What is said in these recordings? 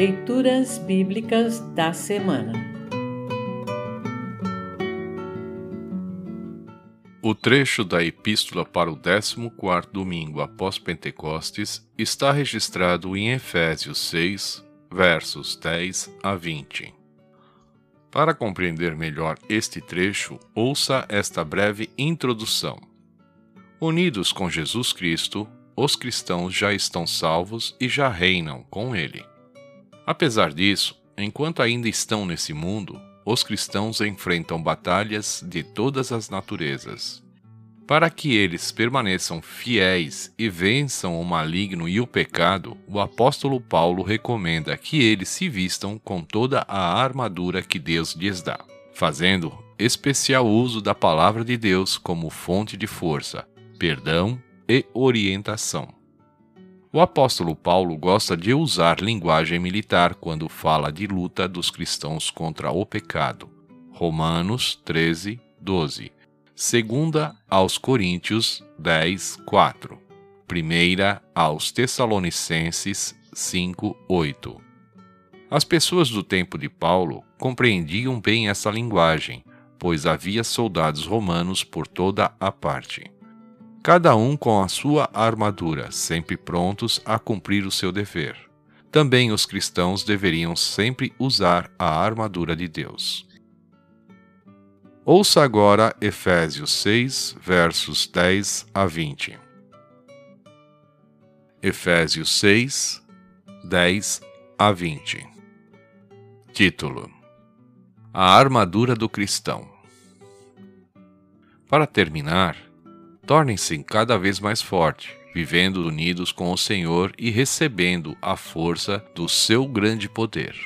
Leituras Bíblicas da Semana O trecho da Epístola para o 14 domingo após Pentecostes está registrado em Efésios 6, versos 10 a 20. Para compreender melhor este trecho, ouça esta breve introdução. Unidos com Jesus Cristo, os cristãos já estão salvos e já reinam com Ele. Apesar disso, enquanto ainda estão nesse mundo, os cristãos enfrentam batalhas de todas as naturezas. Para que eles permaneçam fiéis e vençam o maligno e o pecado, o apóstolo Paulo recomenda que eles se vistam com toda a armadura que Deus lhes dá, fazendo especial uso da palavra de Deus como fonte de força, perdão e orientação. O apóstolo Paulo gosta de usar linguagem militar quando fala de luta dos cristãos contra o pecado. Romanos 13, 12 Segunda aos Coríntios 10, 4. Primeira aos Tessalonicenses 5, 8. As pessoas do tempo de Paulo compreendiam bem essa linguagem, pois havia soldados romanos por toda a parte. Cada um com a sua armadura, sempre prontos a cumprir o seu dever. Também os cristãos deveriam sempre usar a armadura de Deus. Ouça agora Efésios 6, versos 10 a 20. Efésios 6, 10 a 20. Título: A armadura do cristão. Para terminar, tornem-se cada vez mais forte, vivendo unidos com o Senhor e recebendo a força do seu grande poder.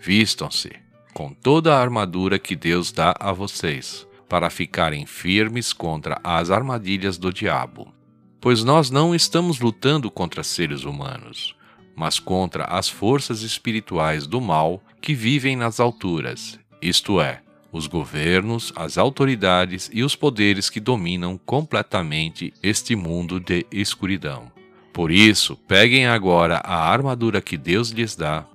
Vistam-se com toda a armadura que Deus dá a vocês, para ficarem firmes contra as armadilhas do diabo. Pois nós não estamos lutando contra seres humanos, mas contra as forças espirituais do mal que vivem nas alturas, isto é, os governos, as autoridades e os poderes que dominam completamente este mundo de escuridão. Por isso, peguem agora a armadura que Deus lhes dá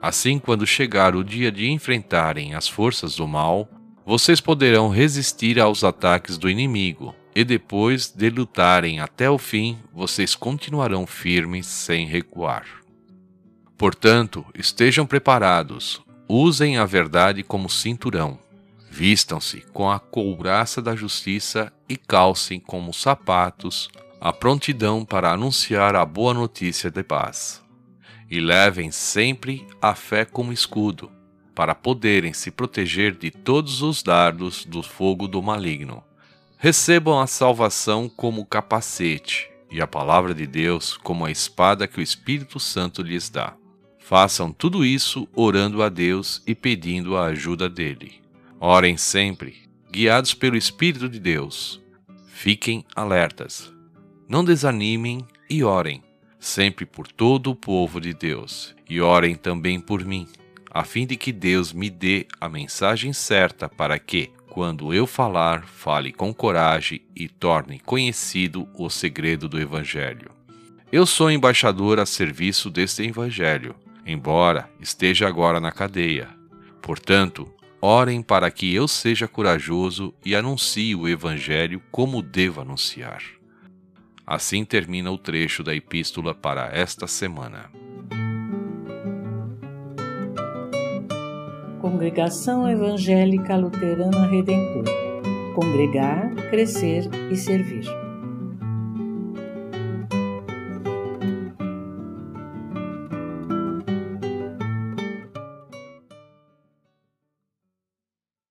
Assim, quando chegar o dia de enfrentarem as forças do mal, vocês poderão resistir aos ataques do inimigo, e depois de lutarem até o fim, vocês continuarão firmes sem recuar. Portanto, estejam preparados, usem a verdade como cinturão, vistam-se com a couraça da justiça e calcem como sapatos a prontidão para anunciar a boa notícia de paz e levem sempre a fé como escudo, para poderem se proteger de todos os dardos do fogo do maligno. Recebam a salvação como capacete e a palavra de Deus como a espada que o Espírito Santo lhes dá. Façam tudo isso orando a Deus e pedindo a ajuda dele. Orem sempre, guiados pelo Espírito de Deus. Fiquem alertas. Não desanimem e orem sempre por todo o povo de Deus, e orem também por mim, a fim de que Deus me dê a mensagem certa para que, quando eu falar, fale com coragem e torne conhecido o segredo do Evangelho. Eu sou embaixador a serviço deste Evangelho, embora esteja agora na cadeia. Portanto, orem para que eu seja corajoso e anuncie o Evangelho como devo anunciar. Assim termina o trecho da epístola para esta semana. Congregação Evangélica Luterana Redentor Congregar, Crescer e Servir.